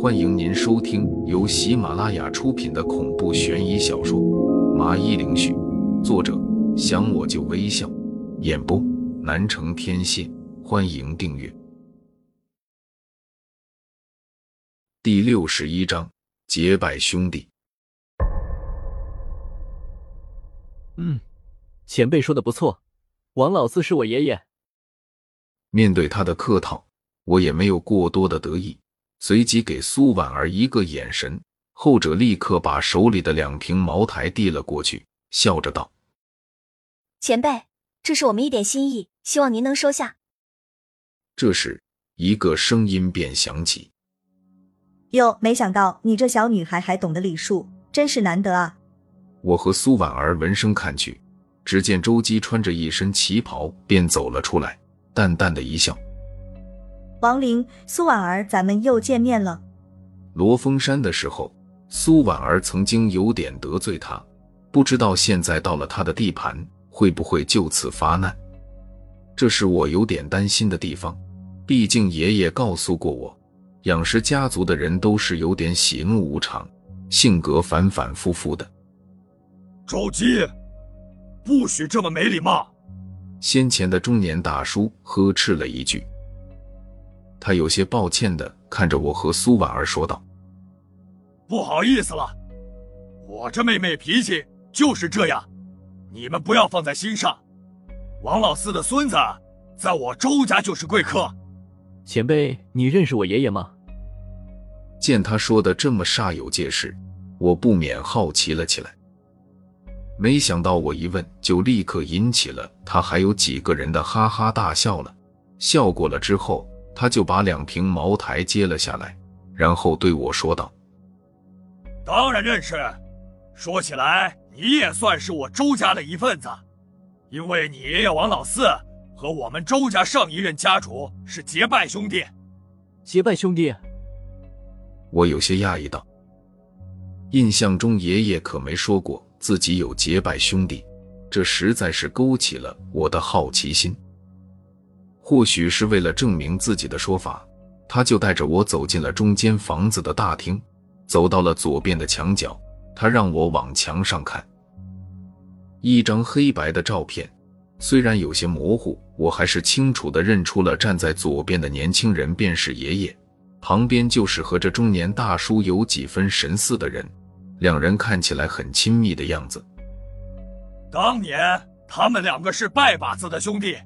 欢迎您收听由喜马拉雅出品的恐怖悬疑小说《麻衣灵絮》，作者想我就微笑，演播南城天蝎。欢迎订阅。第六十一章：结拜兄弟。嗯，前辈说的不错，王老四是我爷爷。面对他的客套，我也没有过多的得意，随即给苏婉儿一个眼神，后者立刻把手里的两瓶茅台递了过去，笑着道：“前辈，这是我们一点心意，希望您能收下。”这时，一个声音便响起：“哟，没想到你这小女孩还懂得礼数，真是难得啊！”我和苏婉儿闻声看去，只见周姬穿着一身旗袍便走了出来。淡淡的一笑，王林、苏婉儿，咱们又见面了。罗峰山的时候，苏婉儿曾经有点得罪他，不知道现在到了他的地盘，会不会就此发难？这是我有点担心的地方。毕竟爷爷告诉过我，养氏家族的人都是有点喜怒无常，性格反反复复的。赵姬，不许这么没礼貌！先前的中年大叔呵斥了一句，他有些抱歉的看着我和苏婉儿说道：“不好意思了，我这妹妹脾气就是这样，你们不要放在心上。王老四的孙子在我周家就是贵客。”前辈，你认识我爷爷吗？见他说的这么煞有介事，我不免好奇了起来。没想到我一问，就立刻引起了他还有几个人的哈哈大笑了。笑过了之后，他就把两瓶茅台接了下来，然后对我说道：“当然认识。说起来，你也算是我周家的一份子，因为你爷爷王老四和我们周家上一任家主是结拜兄弟。结拜兄弟？”我有些讶异道：“印象中爷爷可没说过。”自己有结拜兄弟，这实在是勾起了我的好奇心。或许是为了证明自己的说法，他就带着我走进了中间房子的大厅，走到了左边的墙角。他让我往墙上看，一张黑白的照片，虽然有些模糊，我还是清楚的认出了站在左边的年轻人便是爷爷，旁边就是和这中年大叔有几分神似的人。两人看起来很亲密的样子。当年他们两个是拜把子的兄弟，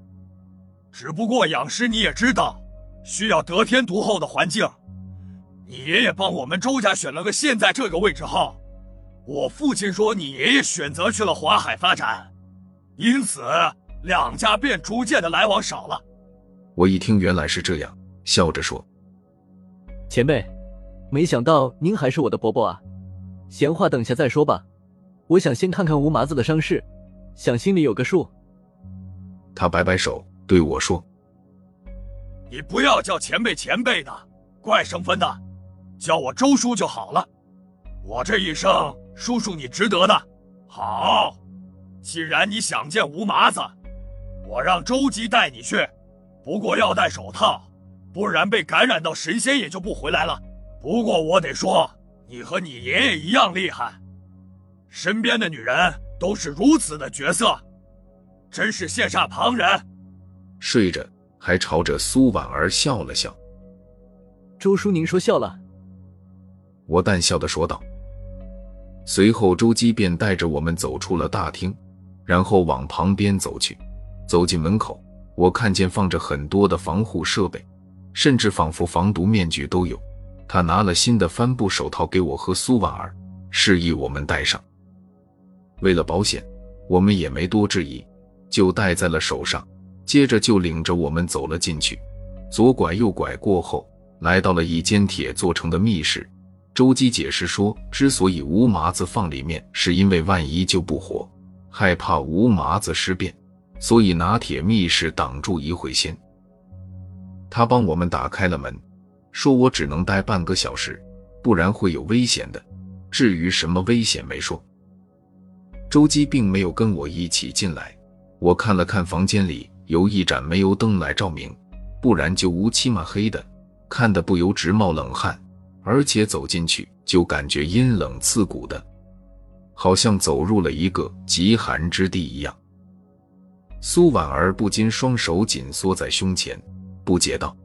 只不过养尸你也知道，需要得天独厚的环境。你爷爷帮我们周家选了个现在这个位置后，我父亲说你爷爷选择去了华海发展，因此两家便逐渐的来往少了。我一听原来是这样，笑着说：“前辈，没想到您还是我的伯伯啊。”闲话等下再说吧，我想先看看吴麻子的伤势，想心里有个数。他摆摆手对我说：“你不要叫前辈前辈的，怪生分的，叫我周叔就好了。我这一生，叔叔你值得的。好，既然你想见吴麻子，我让周吉带你去，不过要戴手套，不然被感染到神仙也就不回来了。不过我得说。”你和你爷爷一样厉害，身边的女人都是如此的绝色，真是羡煞旁人。睡着还朝着苏婉儿笑了笑。周叔，您说笑了？我淡笑的说道。随后，周姬便带着我们走出了大厅，然后往旁边走去。走进门口，我看见放着很多的防护设备，甚至仿佛防毒面具都有。他拿了新的帆布手套给我和苏婉儿，示意我们戴上。为了保险，我们也没多质疑，就戴在了手上。接着就领着我们走了进去，左拐右拐过后，来到了一间铁做成的密室。周姬解释说，之所以吴麻子放里面，是因为万一救不活，害怕吴麻子尸变，所以拿铁密室挡住一会先。他帮我们打开了门。说我只能待半个小时，不然会有危险的。至于什么危险没说。周姬并没有跟我一起进来。我看了看房间里有一盏煤油灯来照明，不然就乌漆嘛黑的。看得不由直冒冷汗，而且走进去就感觉阴冷刺骨的，好像走入了一个极寒之地一样。苏婉儿不禁双手紧缩在胸前，不解道：“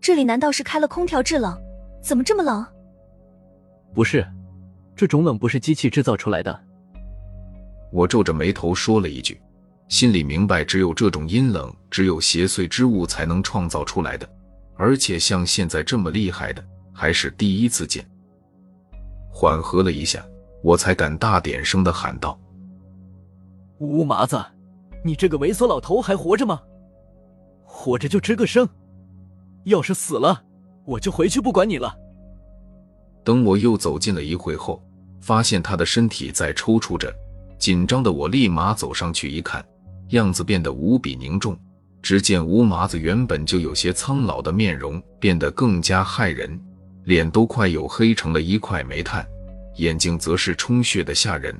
这里难道是开了空调制冷？怎么这么冷？”“不是，这种冷不是机器制造出来的。”我皱着眉头说了一句，心里明白，只有这种阴冷，只有邪祟之物才能创造出来的，而且像现在这么厉害的，还是第一次见。缓和了一下，我才敢大点声的喊道：“吴麻子！”你这个猥琐老头还活着吗？活着就吱个声，要是死了，我就回去不管你了。等我又走近了一会后，发现他的身体在抽搐着，紧张的我立马走上去一看，样子变得无比凝重。只见吴麻子原本就有些苍老的面容变得更加骇人，脸都快有黑成了一块煤炭，眼睛则是充血的吓人。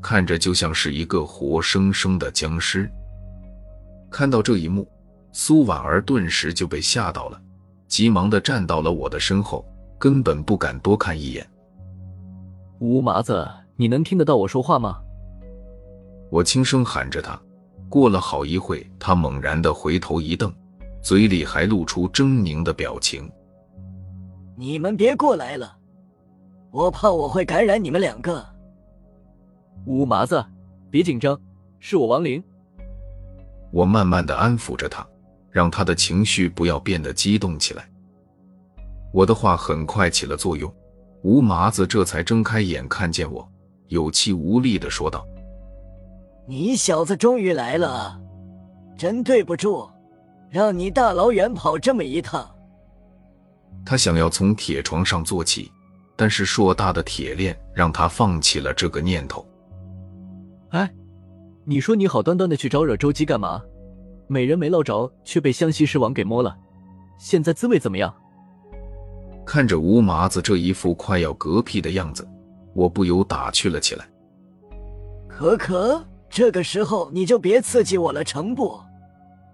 看着就像是一个活生生的僵尸。看到这一幕，苏婉儿顿时就被吓到了，急忙的站到了我的身后，根本不敢多看一眼。吴麻子，你能听得到我说话吗？我轻声喊着他。过了好一会，他猛然的回头一瞪，嘴里还露出狰狞的表情：“你们别过来了，我怕我会感染你们两个。”吴麻子，别紧张，是我王林。我慢慢的安抚着他，让他的情绪不要变得激动起来。我的话很快起了作用，吴麻子这才睁开眼看见我，有气无力的说道：“你小子终于来了，真对不住，让你大老远跑这么一趟。”他想要从铁床上坐起，但是硕大的铁链让他放弃了这个念头。哎，你说你好端端的去招惹周姬干嘛？美人没捞着，却被湘西狮王给摸了，现在滋味怎么样？看着吴麻子这一副快要嗝屁的样子，我不由打趣了起来。可可，这个时候你就别刺激我了，成不？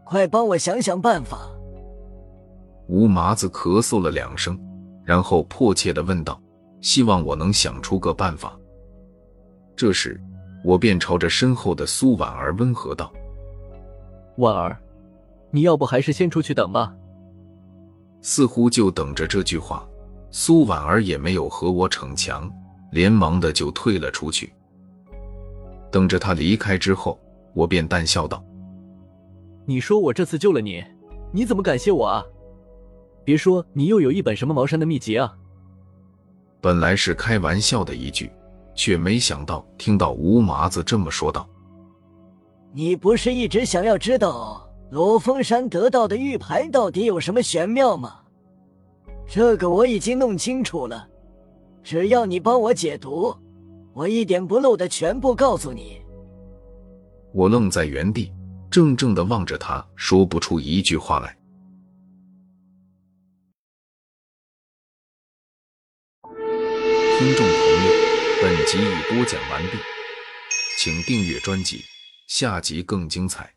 快帮我想想办法。吴麻子咳嗽了两声，然后迫切的问道：“希望我能想出个办法。”这时。我便朝着身后的苏婉儿温和道：“婉儿，你要不还是先出去等吧。”似乎就等着这句话，苏婉儿也没有和我逞强，连忙的就退了出去。等着他离开之后，我便淡笑道：“你说我这次救了你，你怎么感谢我啊？别说你又有一本什么茅山的秘籍啊？”本来是开玩笑的一句。却没想到听到吴麻子这么说道：“你不是一直想要知道罗峰山得到的玉牌到底有什么玄妙吗？这个我已经弄清楚了，只要你帮我解毒，我一点不漏的全部告诉你。”我愣在原地，怔怔的望着他，说不出一句话来。听众朋友。本集已播讲完毕，请订阅专辑，下集更精彩。